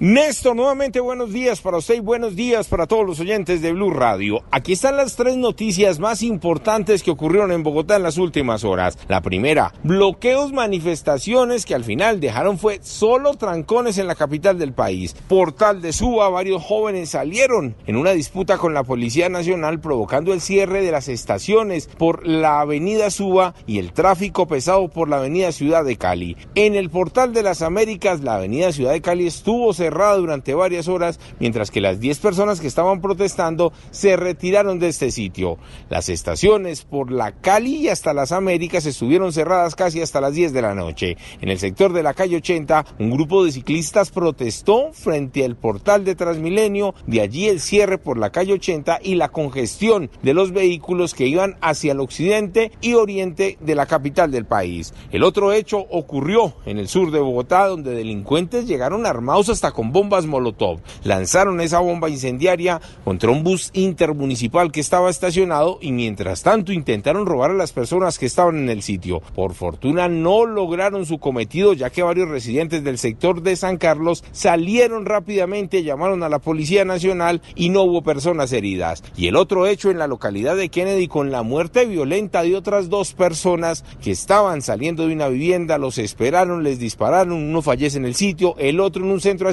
Néstor, nuevamente buenos días para usted y buenos días para todos los oyentes de Blue Radio. Aquí están las tres noticias más importantes que ocurrieron en Bogotá en las últimas horas. La primera, bloqueos, manifestaciones que al final dejaron fue solo trancones en la capital del país. Portal de Suba, varios jóvenes salieron en una disputa con la Policía Nacional provocando el cierre de las estaciones por la avenida Suba y el tráfico pesado por la avenida Ciudad de Cali. En el Portal de las Américas, la avenida Ciudad de Cali estuvo cerrada cerrada durante varias horas, mientras que las 10 personas que estaban protestando se retiraron de este sitio. Las estaciones por la Cali y hasta las Américas estuvieron cerradas casi hasta las 10 de la noche. En el sector de la calle 80, un grupo de ciclistas protestó frente al portal de Transmilenio, de allí el cierre por la calle 80 y la congestión de los vehículos que iban hacia el occidente y oriente de la capital del país. El otro hecho ocurrió en el sur de Bogotá, donde delincuentes llegaron armados hasta con bombas Molotov. Lanzaron esa bomba incendiaria contra un bus intermunicipal que estaba estacionado y mientras tanto intentaron robar a las personas que estaban en el sitio. Por fortuna no lograron su cometido ya que varios residentes del sector de San Carlos salieron rápidamente, llamaron a la Policía Nacional y no hubo personas heridas. Y el otro hecho en la localidad de Kennedy con la muerte violenta de otras dos personas que estaban saliendo de una vivienda, los esperaron, les dispararon, uno fallece en el sitio, el otro en un centro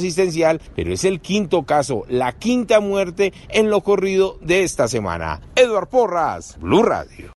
pero es el quinto caso, la quinta muerte en lo corrido de esta semana. Eduard Porras, Blue Radio.